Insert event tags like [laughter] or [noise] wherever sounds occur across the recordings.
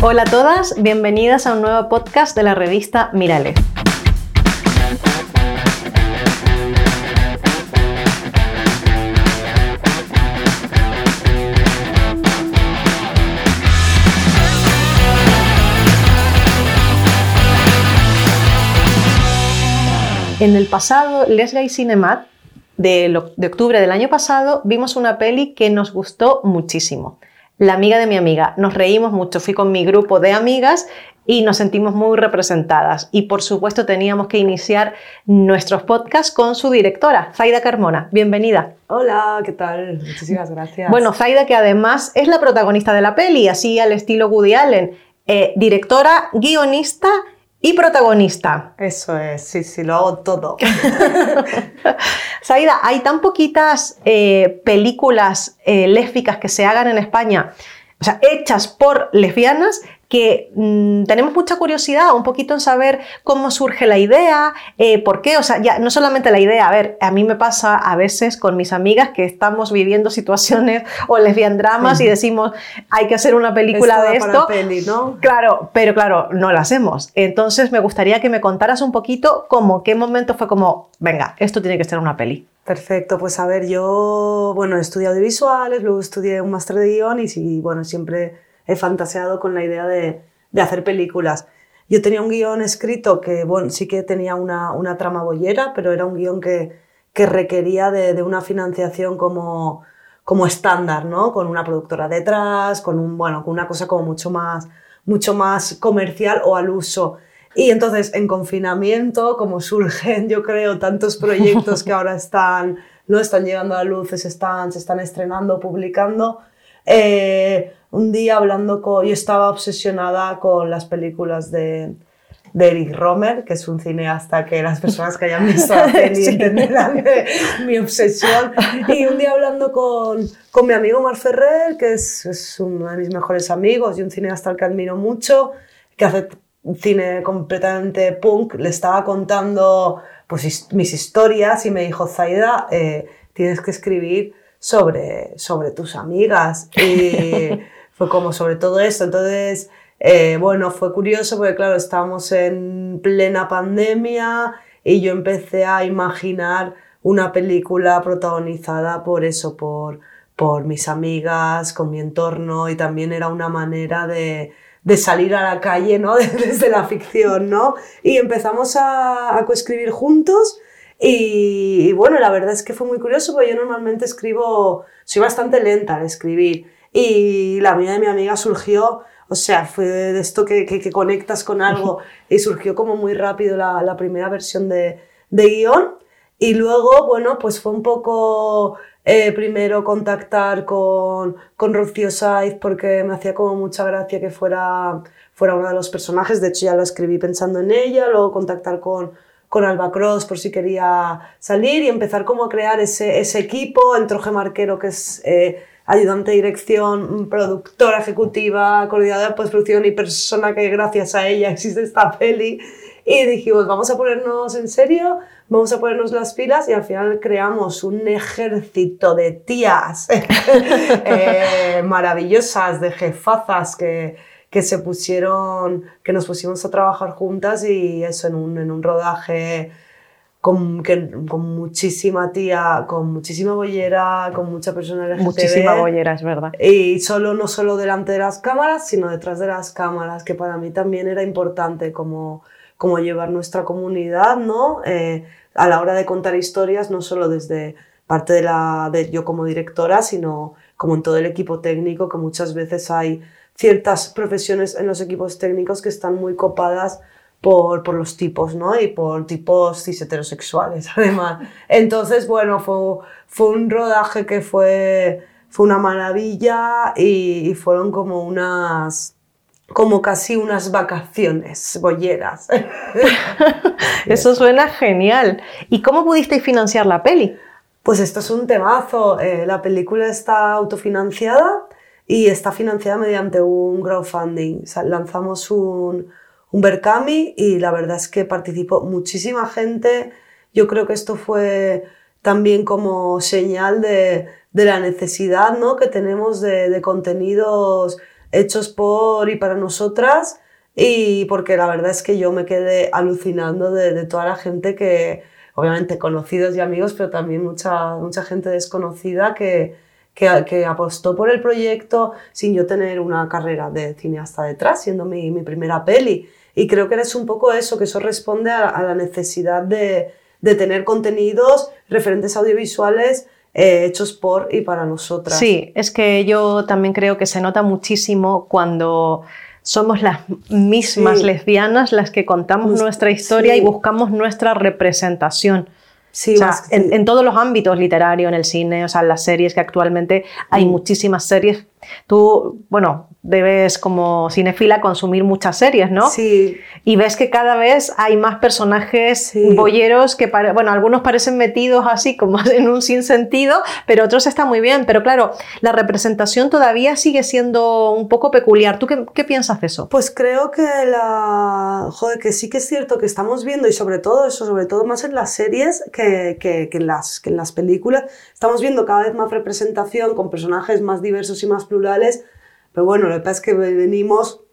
Hola a todas, bienvenidas a un nuevo podcast de la revista Mirale. En el pasado Les Gay Cinemat de octubre del año pasado vimos una peli que nos gustó muchísimo la amiga de mi amiga. Nos reímos mucho, fui con mi grupo de amigas y nos sentimos muy representadas. Y por supuesto teníamos que iniciar nuestros podcasts con su directora, Zaida Carmona. Bienvenida. Hola, ¿qué tal? Muchísimas gracias. Bueno, Zaida que además es la protagonista de la peli, así al estilo Woody Allen, eh, directora, guionista y protagonista. Eso es, sí, sí, lo hago todo. [laughs] Saida, hay tan poquitas eh, películas eh, lésbicas que se hagan en España, o sea, hechas por lesbianas, que mm, tenemos mucha curiosidad un poquito en saber cómo surge la idea, eh, por qué, o sea, ya no solamente la idea, a ver, a mí me pasa a veces con mis amigas que estamos viviendo [laughs] situaciones o lesbian dramas y decimos, hay que hacer una película de esto. Peli, ¿no? Claro, pero claro, no la hacemos. Entonces me gustaría que me contaras un poquito cómo, qué momento fue como, venga, esto tiene que ser una peli. Perfecto, pues a ver, yo, bueno, he estudiado audiovisuales, luego estudié un máster de guion y, bueno, siempre he fantaseado con la idea de, de hacer películas. Yo tenía un guion escrito que, bueno, sí que tenía una, una trama bollera, pero era un guion que, que requería de, de, una financiación como, como estándar, ¿no? Con una productora detrás, con un, bueno, con una cosa como mucho más, mucho más comercial o al uso. Y entonces, en confinamiento, como surgen, yo creo, tantos proyectos que ahora están, no están llegando a la luz, se están, se están estrenando, publicando, eh, un día hablando con, yo estaba obsesionada con las películas de, de Eric Romer, que es un cineasta que las personas que hayan visto la [laughs] peli sí. entenderán mi obsesión. Y un día hablando con, con mi amigo Mar Ferrer, que es, es, uno de mis mejores amigos y un cineasta al que admiro mucho, que hace cine completamente punk, le estaba contando pues, mis historias y me dijo, Zaida, eh, tienes que escribir sobre, sobre tus amigas. Y [laughs] fue como sobre todo esto. Entonces, eh, bueno, fue curioso porque, claro, estábamos en plena pandemia y yo empecé a imaginar una película protagonizada por eso, por, por mis amigas, con mi entorno y también era una manera de, de salir a la calle, ¿no? [laughs] Desde la ficción, ¿no? Y empezamos a, a coescribir juntos y, y, bueno, la verdad es que fue muy curioso porque yo normalmente escribo, soy bastante lenta al escribir. Y la amiga de mi amiga surgió, o sea, fue de esto que, que, que conectas con algo. [laughs] Y surgió como muy rápido la, la primera versión de, de guion. Y luego, bueno, pues fue un poco eh, primero contactar con, con Rocío Saiz porque me hacía como mucha gracia que fuera, fuera uno de los personajes, de hecho ya lo escribí pensando en ella, luego contactar con con Alba Cross por si quería salir y empezar como a crear ese, ese equipo, entró Marquero que es eh, ayudante de dirección, productora ejecutiva, coordinadora de postproducción y persona que gracias a ella [laughs] existe esta peli. Y dijimos, vamos a ponernos en serio, vamos a ponernos las pilas y al final creamos un ejército de tías [laughs] eh, maravillosas, de jefazas que, que se pusieron, que nos pusimos a trabajar juntas y eso en un, en un rodaje con, que, con muchísima tía, con muchísima bollera, con mucha persona LGTB. Muchísima bollera, es verdad. Y solo, no solo delante de las cámaras, sino detrás de las cámaras, que para mí también era importante como, como llevar nuestra comunidad, ¿no? Eh, a la hora de contar historias, no solo desde parte de, la, de yo como directora, sino como en todo el equipo técnico, que muchas veces hay ciertas profesiones en los equipos técnicos que están muy copadas por, por los tipos, ¿no? Y por tipos cis heterosexuales, [laughs] además. Entonces, bueno, fue, fue un rodaje que fue, fue una maravilla y, y fueron como unas como casi unas vacaciones bolleras. [laughs] Eso suena genial. ¿Y cómo pudisteis financiar la peli? Pues esto es un temazo. Eh, la película está autofinanciada y está financiada mediante un crowdfunding. O sea, lanzamos un, un Berkami y la verdad es que participó muchísima gente. Yo creo que esto fue también como señal de, de la necesidad ¿no? que tenemos de, de contenidos hechos por y para nosotras y porque la verdad es que yo me quedé alucinando de, toda la gente que, obviamente conocidos y amigos, pero también mucha, mucha gente desconocida que, que, apostó por el proyecto sin yo tener una carrera de cineasta detrás, siendo mi, mi primera peli. Y creo que eres un poco eso, que eso responde a, la necesidad de, de, tener contenidos, referentes audiovisuales eh, hechos por y para nosotras. Sí, es que yo también creo que se nota muchísimo cuando somos las mismas lesbianas las que contamos nuestra historia y buscamos nuestra representación. Sí, en, todos los ámbitos, literario, en el cine, o sea, en las series, que actualmente hay mm. muchísimas series. Tú, bueno, debes como cinefila consumir muchas series, ¿no? Sí. Y ves que cada vez hay más personajes boyeros que, bueno, algunos parecen metidos así como [laughs] en un sinsentido, pero otros están muy bien. Pero claro, la representación todavía sigue siendo un poco peculiar. ¿Tú qué, piensas de eso? Pues creo que la... Joder, que sí que es cierto que estamos viendo, y sobre todo eso, sobre todo más en las series que, que, que en, las, que en las películas, estamos viendo cada vez más representación con personajes más diversos y más plurales pero bueno, lo que pasa es que venimos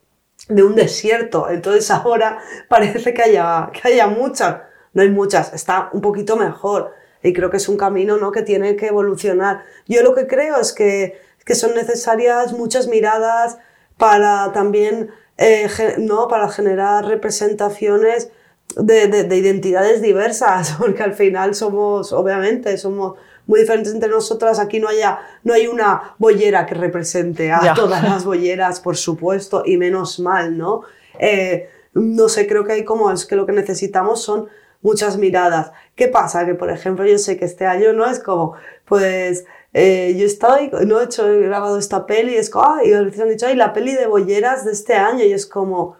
de un desierto, entonces ahora [laughs] parece que haya, que haya muchas. No hay muchas, está un poquito mejor. Y creo que es un camino ¿no? que tiene que evolucionar. Yo lo que creo es que, que son necesarias muchas miradas para también eh, ¿no? para generar representaciones de, identidades diversas, [laughs] porque al final somos, obviamente, somos muy diferentes entre nosotras. Aquí no, haya, no hay una bollera que represente a todas las [laughs] bolleras, por supuesto, y menos mal, ¿no? Eh, no sé, creo que hay como es que lo que necesitamos son muchas miradas. ¿Qué pasa? Que, por ejemplo, yo sé que este año no es como, pues, eh, yo estoy, no he hecho, he grabado esta peli, es como, ah, y han dicho, ay, la peli de bolleras de este año, y es como,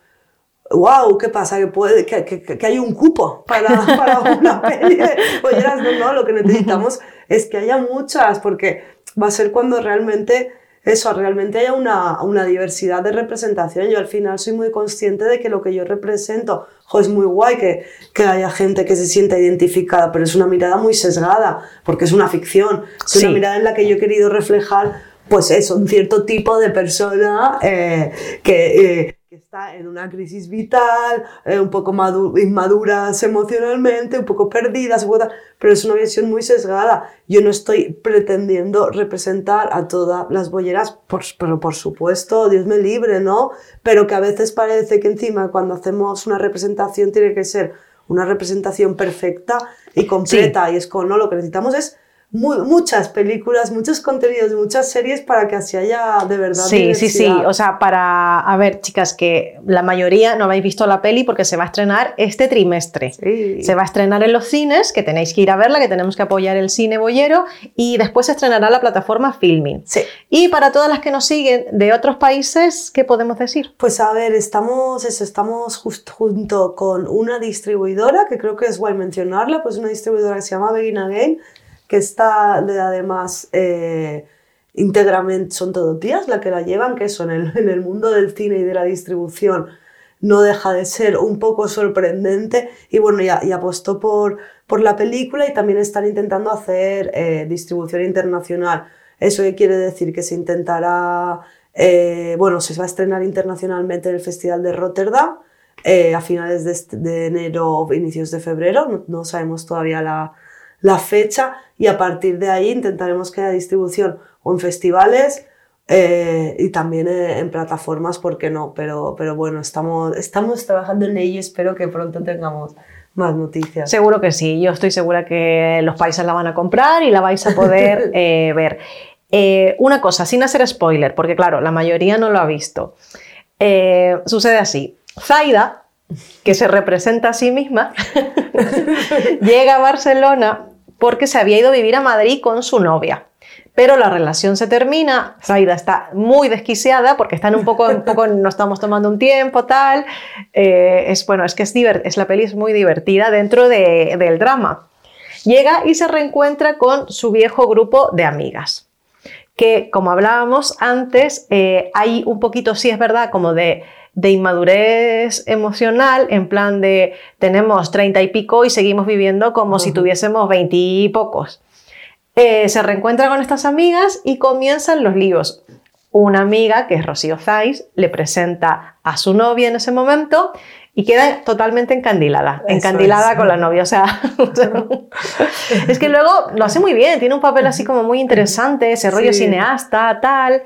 wow, ¿qué pasa? Que, puede, que, que, que hay un cupo para, [laughs] para una peli de bolleras. No, no, lo que necesitamos es que haya muchas, porque va a ser cuando realmente eso, realmente haya una, una, diversidad de representación. Yo al final soy muy consciente de que lo que yo represento, jo, es muy guay que, que haya gente que se sienta identificada, pero es una mirada muy sesgada, porque es una ficción, es una mirada en la que yo he querido reflejar, pues eso, un cierto tipo de persona eh, que... Eh, está en una crisis vital, eh, un poco inmaduras emocionalmente, un poco perdidas, pero es una visión muy sesgada. Yo no estoy pretendiendo representar a todas las bolleras, por, pero por supuesto, Dios me libre, ¿no? Pero que a veces parece que encima cuando hacemos una representación tiene que ser una representación perfecta y completa, y es como, no, lo que necesitamos es muchas películas, muchos contenidos, muchas series para que así haya de verdad. Sí, sí, sí. O sea, para. A ver, chicas, que la mayoría no habéis visto la peli porque se va a estrenar este trimestre. Se va a estrenar en los cines, que tenéis que ir a verla, que tenemos que apoyar el cine boyero, y después se estrenará la plataforma Filming. Sí. Y para todas las que nos siguen de otros países, ¿qué podemos decir? Pues a ver, estamos, eso, estamos justo junto con una distribuidora, que creo que es guay mencionarla, pues una distribuidora que se llama Begin Again que está además eh, íntegramente, son todo tías la que la llevan, que eso en el, en el mundo del cine y de la distribución no deja de ser un poco sorprendente y bueno, ya, y apostó por, por la película y también están intentando hacer eh, distribución internacional. ¿Eso qué quiere decir? Que se intentará, eh, bueno, se va a estrenar internacionalmente en el Festival de Rotterdam a finales de, de, enero o inicios de febrero, no sabemos todavía la, la fecha y a partir de ahí intentaremos que haya distribución o en festivales eh, y también en, plataformas, ¿por qué no? Pero, pero bueno, estamos, estamos trabajando en ello y espero que pronto tengamos más noticias. Seguro que sí, yo estoy segura que los países la van a comprar y la vais a poder [laughs] eh, ver. Eh, una cosa, sin hacer spoiler, porque claro, la mayoría no lo ha visto. sucede así. Zaida que se representa a sí misma, [laughs] llega a Barcelona porque se había ido a vivir a Madrid con su novia. Pero la relación se termina, Zaida está muy desquiciada porque están un poco, un poco no estamos tomando un tiempo, tal. Eh, es bueno, es que es, es la peli es muy divertida dentro del drama. Llega y se reencuentra con su viejo grupo de amigas. Que, como hablábamos antes, eh, hay un poquito, sí es verdad, como de de inmadurez emocional, en plan de tenemos treinta y pico y seguimos viviendo como si tuviésemos veinte y pocos. Eh, se reencuentra con estas amigas y comienzan los líos. una amiga, que es Rocío Zais, le presenta a su novia en ese momento y queda totalmente encandilada, encandilada con la novia. O sea, [laughs] es que luego lo hace muy bien, tiene un papel así como muy interesante, ese rollo cineasta, tal.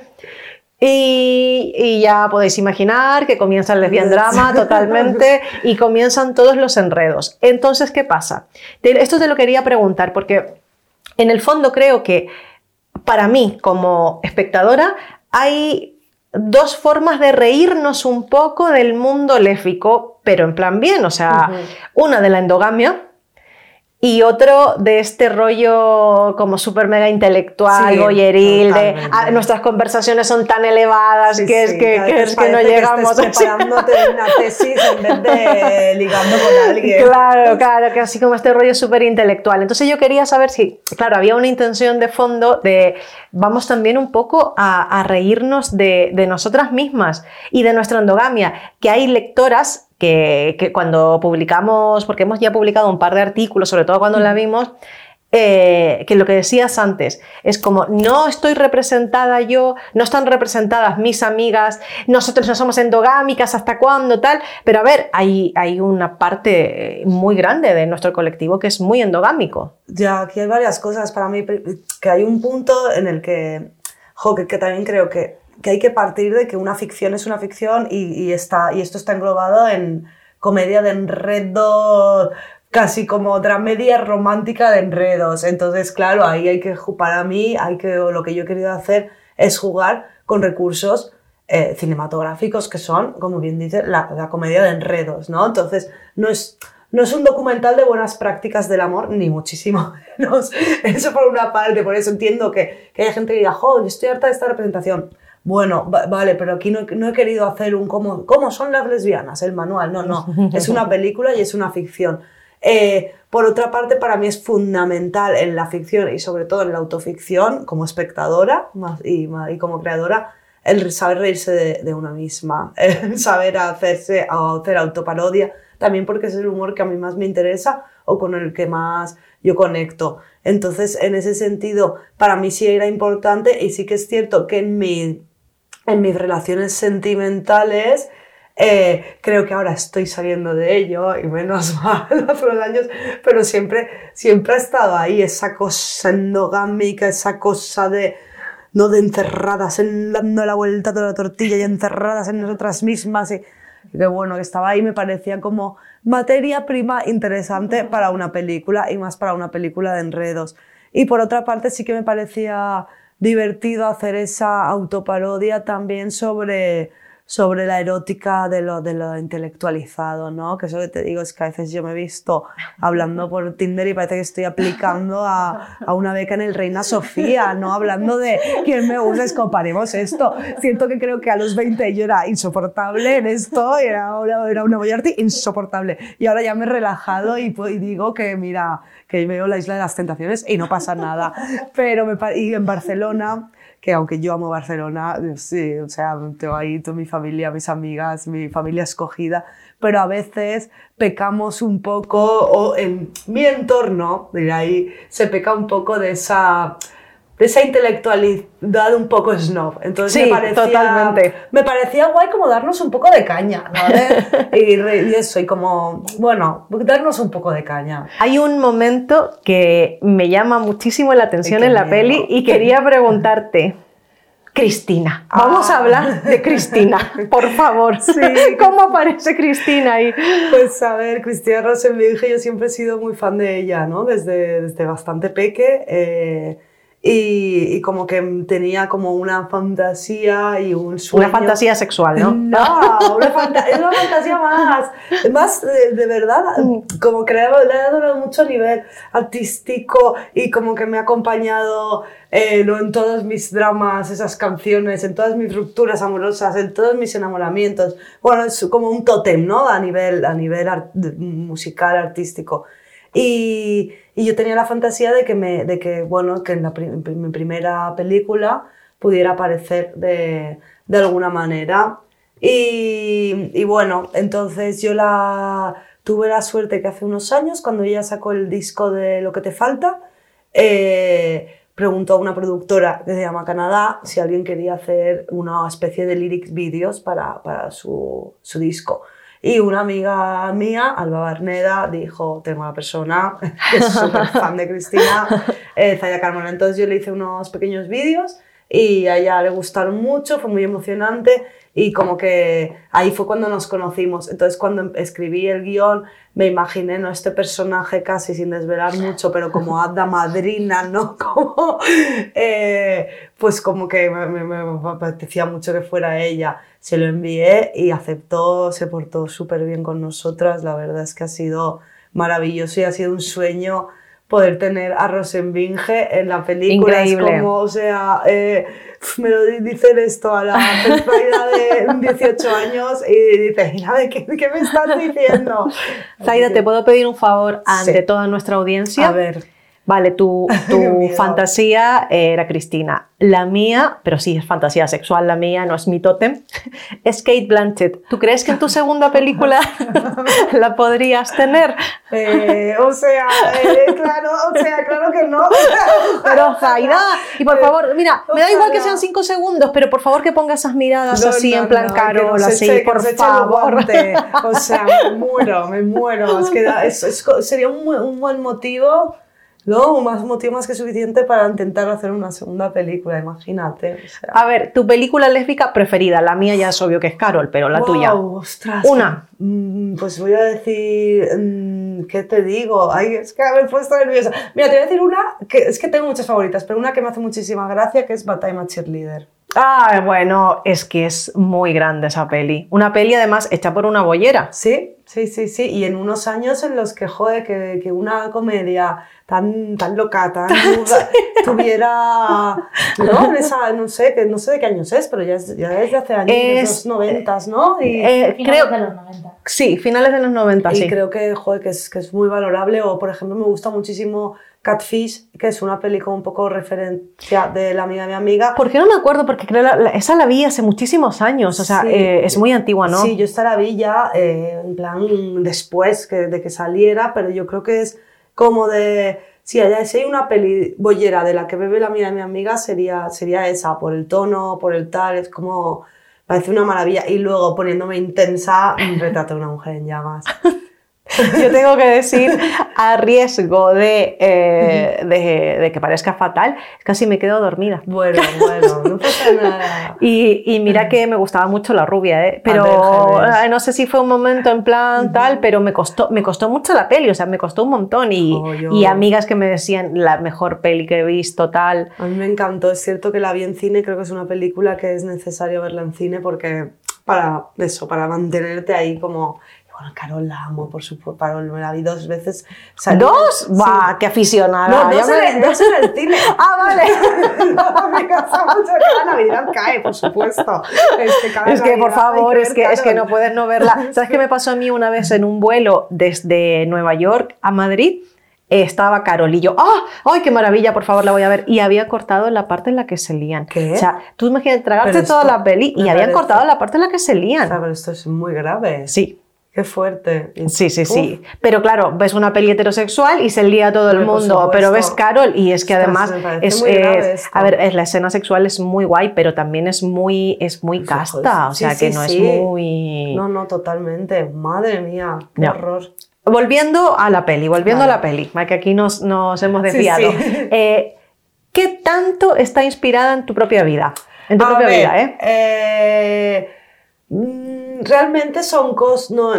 Y, ya podéis imaginar que comienza el lesbian drama [laughs] totalmente y comienzan todos los enredos. Entonces, ¿qué pasa? Esto te lo quería preguntar porque en el fondo creo que para mí como espectadora hay dos formas de reírnos un poco del mundo léfico, pero en plan bien, o sea, una de la endogamia, y otro de este rollo como súper mega intelectual, sí, de ah, nuestras conversaciones son tan elevadas que, es que, que, es que no llegamos que [laughs] preparándote una tesis en vez de ligando con alguien. Claro, claro, que así como este rollo súper intelectual. Entonces yo quería saber si, claro, había una intención de fondo de vamos también un poco a, a reírnos de, de nosotras mismas y de nuestra endogamia, que hay lectoras que, cuando publicamos, porque hemos ya publicado un par de artículos, sobre todo cuando la vimos, eh, que lo que decías antes, es como no estoy representada yo, no están representadas mis amigas, nosotros no somos endogámicas, hasta cuándo, tal, pero a ver, hay, hay una parte muy grande de nuestro colectivo que es muy endogámico. Ya, aquí hay varias cosas. Para mí, que hay un punto en el que, jo, que también creo que que hay que partir de que una ficción es una ficción y, está, y esto está englobado en comedia de enredo, casi como otra media romántica de enredos. Entonces, claro, ahí hay que, para mí, hay que, lo que yo he querido hacer es jugar con recursos eh, cinematográficos que son, como bien dice, la, la, comedia de enredos, ¿no? Entonces, no es, no es un documental de buenas prácticas del amor, ni muchísimo [laughs] menos. Eso por una parte, por eso entiendo que, que hay gente que diga, joder, estoy harta de esta representación bueno, vale, pero aquí no, he querido hacer un cómo, cómo son las lesbianas, el manual, no, no, [laughs] es una película y es una ficción. Eh, por otra parte, para mí es fundamental en la ficción y sobre todo en la autoficción, como espectadora y, y como creadora, el saber reírse de, de, una misma, [laughs] el saber hacerse, hacer autoparodia, también porque es el humor que a mí más me interesa o con el que más yo conecto. Entonces, en ese sentido, para mí sí era importante y sí que es cierto que en mi en mis relaciones sentimentales, eh, creo que ahora estoy saliendo de ello y menos [laughs] mal hace los años, pero siempre, siempre ha estado ahí esa cosa endogámica, esa cosa de, no de encerradas, en, dando la vuelta de la tortilla y encerradas en nosotras mismas. Y, que bueno, que estaba ahí me parecía como materia prima interesante para una película y más para una película de enredos. Y por otra parte sí que me parecía divertido hacer esa autoparodia también sobre sobre la erótica de lo, de lo intelectualizado, ¿no? Que eso que te digo es que a veces yo me he visto hablando por Tinder y parece que estoy aplicando a, a una beca en el Reina Sofía, ¿no? Hablando de quién me gusta, es comparemos esto. Siento que creo que a los 20 yo era insoportable en esto, era, era una boyarty insoportable. Y ahora ya me he relajado y, y digo que, mira, que veo la Isla de las Tentaciones y no pasa nada. Pero me, y en Barcelona que aunque yo amo Barcelona, sí, o sea, tengo ahí toda mi familia, mis amigas, mi familia escogida, pero a veces pecamos un poco, o en mi entorno, de ahí, se peca un poco de esa de esa intelectualidad un poco snob. Entonces me parecía, totalmente. Me parecía guay como darnos un poco de caña, ¿vale? [laughs] y, y, eso, y como, bueno, darnos un poco de caña. Hay un momento que me llama muchísimo la atención en la peli y quería [laughs] preguntarte. Cristina. Vamos a ah. hablar de Cristina, por favor. [laughs] Sí. [laughs] ¿Cómo aparece Cristina ahí? Pues a ver, Cristina Rosenbinge, yo siempre he sido muy fan de ella, ¿no? Desde, desde bastante peque. Eh, y, como que tenía como una fantasía y un sueño. Una fantasía sexual, ¿no? No, [laughs] una es una fantasía más, más de, verdad, como que le ha, dado mucho nivel artístico y como que me ha acompañado eh, en todos mis dramas, esas canciones, en todas mis rupturas amorosas, en todos mis enamoramientos. Bueno, es como un tótem, ¿no? A nivel, a nivel musical, artístico. Y, y, yo tenía la fantasía de que, de que, bueno, que en, mi primera película pudiera aparecer de, de alguna manera. Y, bueno, entonces yo la, tuve la suerte que hace unos años, cuando ella sacó el disco de Lo que te falta, eh, preguntó a una productora que se llama Canadá si alguien quería hacer una especie de lyrics videos para, para su, su disco. Y una amiga mía, Alba Barneda, dijo, tengo una persona que es [laughs] súper fan de Cristina, eh, Zaya Carmona. Entonces yo le hice unos pequeños vídeos y a ella le gustaron mucho, fue muy emocionante y como que ahí fue cuando nos conocimos. Entonces cuando escribí el guion me imaginé ¿no? este personaje casi sin desvelar mucho, pero como [laughs] hada madrina, ¿no? [laughs] Como, eh, pues como que me, me, me apetecía mucho que fuera ella. Se lo envié y aceptó, se portó súper bien con nosotras. La verdad es que ha sido maravilloso y ha sido un sueño poder tener a Rosenbinge en la película. Increíble. Es como, o sea, eh, me lo di- dicen esto a la persona de 18 años y dice, mira, ¿de qué, qué me estás diciendo? Zaida, ¿te puedo pedir un favor ante Sí. toda nuestra audiencia? A ver, Vale, tu, [laughs] tu fantasía era Cristina. La mía, pero sí es fantasía sexual, la mía no es mi tótem, [laughs] es Kate Blanchett. ¿Tú crees que en tu segunda película [laughs] la podrías tener? eh, o sea, eh, claro, o sea, claro que no. Pero Zaida, y por favor, mira, me da igual que sean cinco segundos, pero por favor que ponga esas miradas No, así no, en plan no, Carol, así, eche- por favor. O sea, me muero, me muero. Es que da- es- es- sería un, un buen motivo, ¿no? Más motivo más que suficiente para intentar hacer una segunda película, imagínate. O sea. A ver, tu película lésbica preferida, la mía ya es obvio que es Carol, pero la Wow, tuya. ostras. Una. Mm, Pues voy a decir, mm, ¿qué te digo? Ay, es que me he puesto nerviosa. Mira, te voy a decir una, que es que tengo muchas favoritas, pero una que me hace muchísima gracia, que es Batalla Cheerleader. Ah, bueno, es que es muy grande esa peli. Una peli además hecha por una bollera. Sí, sí, sí, sí. Y en unos años en los que, joder, que, que una comedia tan, tan loca, tan [laughs] burda, tuviera, ¿no? En esa, no sé, que no sé de qué años es, pero ya es, ya es de hace años, de Es- los noventas, ¿no? Y, Eh, Finales creo, de los 90. sí, finales de los 90, y sí. creo que, joder, que es, que es muy valorable. O, por ejemplo, me gusta muchísimo Catfish, que es una peli como un poco referencia de la amiga de mi amiga. ¿Por qué no me acuerdo? Porque creo la, la- esa la vi hace muchísimos años, o sea, Sí. eh, es muy antigua, ¿no? Sí, yo esta la vi ya eh, en plan después que, de que saliera, pero yo creo que es como de... Si hay, si hay una peli bollera de la que bebe la mía de mi amiga, sería, sería esa, por el tono, por el tal, es como... Parece una maravilla. Y luego, poniéndome intensa, [laughs] retrato a una mujer en llamas. Yo [laughs] tengo que decir, a riesgo de, eh, de, de que parezca fatal, casi me quedo dormida. Bueno, [laughs] bueno, no pasa nada. Y, y mira que me gustaba mucho la rubia, ¿eh? pero Herbert. eh, no sé si fue un momento en plan tal, pero me costó, me costó mucho la peli, o sea, me costó un montón. Y, Oh, yo- y amigas que me decían la mejor peli que he visto, tal. A mí me encantó, es cierto que la vi en cine, creo que es una película que es necesario verla en cine porque para eso, para mantenerte ahí como... Bueno, Carol la amo, por supuesto, Carol me la vi dos veces. Salí- ¿Dos? Sí. ¡Buah, qué aficionada! No, dos, me- en el, dos en el cine. [laughs] Ah, vale. [laughs] no, me casa mucho cada Navidad cae, por supuesto. Es que, cada Es que, por favor, hay es que, es que no puedes no verla. [laughs] ¿Sabes qué me pasó a mí una vez en un vuelo desde Nueva York a Madrid? Estaba Carol y yo, ¡ah! ¡Ay, qué maravilla! Por favor, la voy a ver. Y había cortado la parte en la que se lían. ¿Qué? O sea, tú imagínate tragarte toda la peli y me habían cortado la parte en la que se O sea, lían. pero esto es muy grave. Sí, Qué fuerte. Sí, sí, Uf. sí. Pero claro, ves una peli heterosexual y se lía todo el mundo. Pero ves Carol y es que además es, es- a ver, es, la escena sexual es muy guay, pero también es muy, es muy casta. O sí, sea, que sí, no sí. es muy. No, no, totalmente. Madre mía, qué No. horror. Volviendo a la peli, volviendo a la peli, que aquí nos, nos hemos desviado. Eh, ¿Qué tanto está inspirada en tu propia vida? En tu A propia ver, vida, ¿eh? eh, realmente son cosas, no,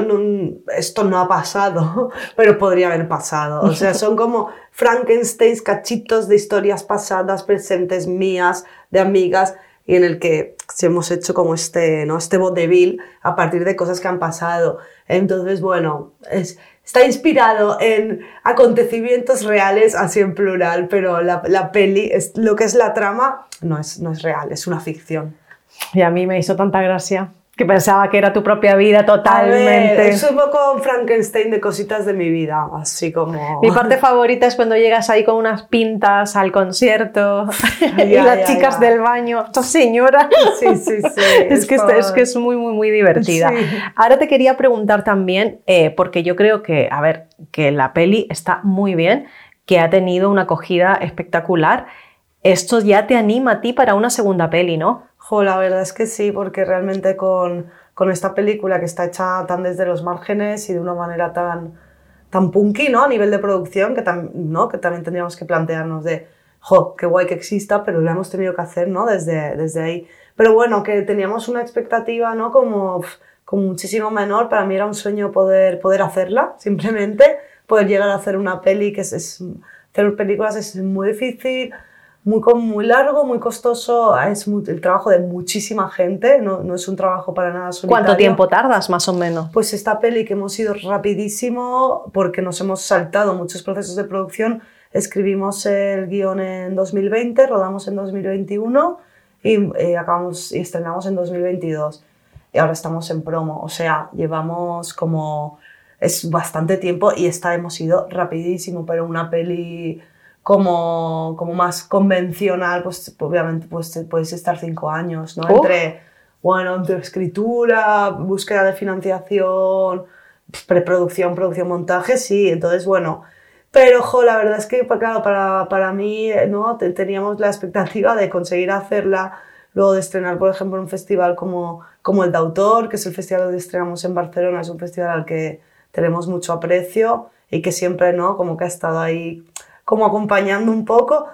esto no ha pasado, [laughs] pero podría haber pasado. O sea, son como Frankenstein, cachitos de historias pasadas, presentes mías, de amigas, y en el que hemos hecho como este, ¿no? este vodevil a partir de cosas que han pasado. Entonces, bueno, es, está inspirado en acontecimientos reales, así en plural, pero la, la peli, es, lo que es la trama, no es, no es real, es una ficción. Y a mí me hizo tanta gracia que pensaba que era tu propia vida A ver, totalmente. es un poco Frankenstein de cositas de mi vida, así como... Mi parte [laughs] favorita es cuando llegas ahí con unas pintas al concierto [laughs] y las ya, chicas ya. del baño. Esta señora. Sí, sí, [laughs] sí. es, que, es, por- es que es muy, muy, muy divertida. Sí. Ahora te quería preguntar también, eh, porque yo creo que, a ver, que la peli está muy bien, que ha tenido una acogida espectacular. Esto ya te anima a ti para una segunda peli, ¿no? Jo, la verdad es que sí, porque realmente con, con esta película que está hecha tan desde los márgenes y de una manera tan, tan punky, ¿no? A nivel de producción, que, ¿no? que también tendríamos que plantearnos de, jo, qué guay que exista, pero lo hemos tenido que hacer, ¿no? Desde, desde ahí. Pero bueno, que teníamos una expectativa, ¿no? Como, como muchísimo menor. Para mí era un sueño poder, poder hacerla, simplemente. Poder llegar a hacer una peli, que es, es hacer películas es muy difícil, muy, muy largo, muy costoso. Es el trabajo de muchísima gente, no, no, es un trabajo para nada solitario. ¿Cuánto tiempo tardas, más o menos? Pues esta peli que hemos ido rapidísimo porque nos hemos saltado muchos procesos de producción. Escribimos el guion en 2020, rodamos en 2021 y eh, acabamos y estrenamos en 2022 y ahora estamos en promo, o sea, llevamos como es bastante tiempo y esta hemos ido rapidísimo, pero una peli como, como más convencional, pues obviamente pues, puedes estar cinco años, ¿no? Entre, bueno, entre escritura, búsqueda de financiación, preproducción, producción, montaje, sí, entonces bueno, pero, jo, la verdad es que, claro, para, para mí, ¿no? Teníamos la expectativa de conseguir hacerla, luego de estrenar, por ejemplo, un festival como, como el de Autor, que es el festival donde estrenamos en Barcelona, es un festival al que tenemos mucho aprecio y que siempre, ¿no? Como que ha estado ahí como acompañando un poco,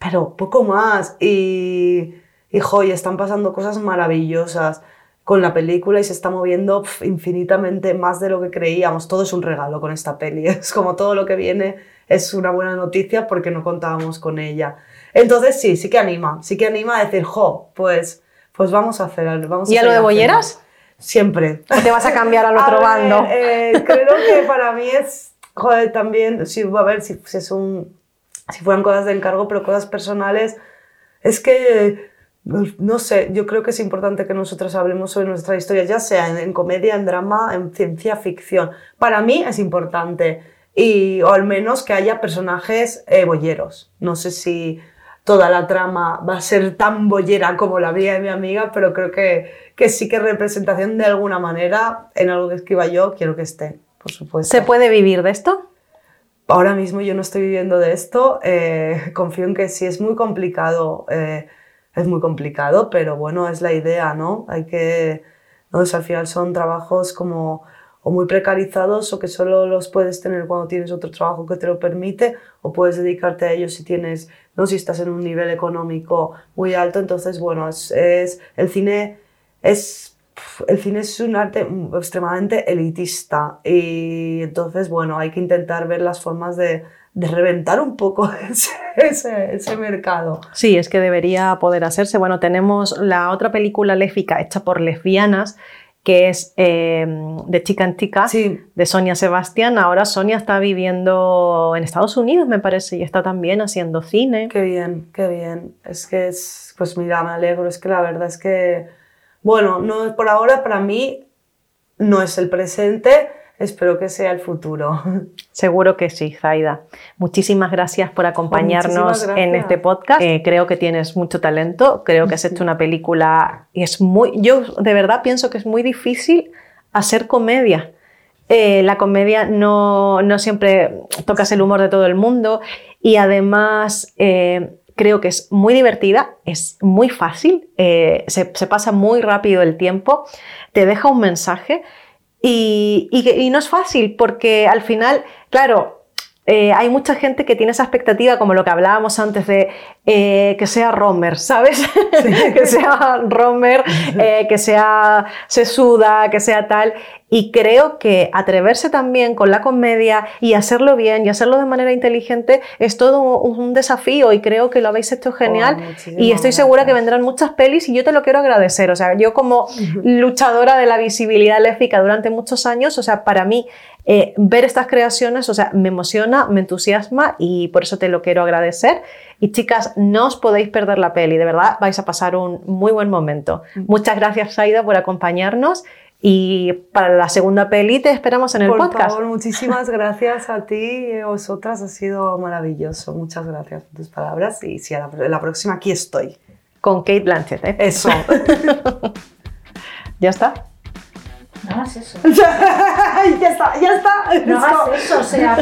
pero poco más. Y, y, jo, y están pasando cosas maravillosas con la película y se está moviendo infinitamente más de lo que creíamos. Todo es un regalo con esta peli. [laughs] Es como todo lo que viene es una buena noticia porque no contábamos con ella. Entonces sí, sí que anima, sí que anima a decir, jo, pues, pues vamos a hacer vamos ¿Y a, lo de bolleras? Siempre. ¿O te vas a cambiar al [laughs] otro bando? Eh, creo que para mí es, joder, también, sí, a ver, si, si, es un, si fueran cosas de encargo, pero cosas personales, es que no sé, yo creo que es importante que nosotros hablemos sobre nuestra historia, ya sea en, comedia, en drama, en ciencia ficción. Para mí es importante, y, o al menos que haya personajes eh. No sé si toda la trama va a ser tan bollera como la vida de mi amiga, pero creo que, que sí que representación de alguna manera en algo que escriba yo quiero que esté, por supuesto. ¿Se puede vivir de esto? Ahora mismo yo no estoy viviendo de esto, eh, [laughs] confío en que sí es muy complicado. Eh, es muy complicado, pero bueno, es la idea, ¿no? Hay que, ¿no? al final son trabajos como o muy precarizados o que solo los puedes tener cuando tienes otro trabajo que te lo permite o puedes dedicarte a ellos si tienes, no si estás en un nivel económico muy alto, entonces bueno, es, es el cine es el cine es un arte extremadamente elitista y entonces bueno, hay que intentar ver las formas de de reventar un poco [laughs] ese, ese, mercado. Sí, es que debería poder hacerse. Bueno, tenemos la otra película léfica hecha por lesbianas, que es eh, de Chica en Chica, de Sonia Sebastián. Ahora Sonia está viviendo en Estados Unidos, me parece, y está también haciendo cine. Qué bien, qué bien. Es que es, pues mira, me alegro. Es que la verdad es que, bueno, no por ahora para mí no es el presente, espero que sea el futuro. [laughs] Seguro que sí, Zaida. Muchísimas gracias por acompañarnos en este podcast. Eh, creo que tienes mucho talento, creo que has hecho una película y es muy, yo de verdad pienso que es muy difícil hacer comedia. Eh, la comedia no, no, siempre tocas el humor de todo el mundo y además eh, creo que es muy divertida, es muy fácil, se, se pasa muy rápido el tiempo, te deja un mensaje y, y, no es fácil porque al final, claro, eh, hay mucha gente que tiene esa expectativa, como lo que hablábamos antes de eh, que sea Romer, ¿sabes? [laughs] que sea Romer, eh, que sea sesuda, que sea tal. Y creo que atreverse también con la comedia y hacerlo bien y hacerlo de manera inteligente es todo un desafío y creo que lo habéis hecho genial oh, y estoy segura que vendrán muchas pelis y yo te lo quiero agradecer. O sea, yo como [laughs] luchadora de la visibilidad léfica durante muchos años, o sea, para mí eh, ver estas creaciones, o sea, me emociona, me entusiasma y por eso te lo quiero agradecer. Y chicas, no os podéis perder la peli, de verdad vais a pasar un muy buen momento. Muchas gracias, Saida, por acompañarnos y para la segunda peli te esperamos en el podcast. Por favor, muchísimas [laughs] gracias a ti y a vosotras. Ha sido maravilloso. Muchas gracias por tus palabras. Y si a la, próxima aquí estoy. Con Kate Blanchett, ¿eh? Eso. [laughs] ¿Ya está? No hagas eso. [laughs] ya está, ya está. No hagas eso, o sea.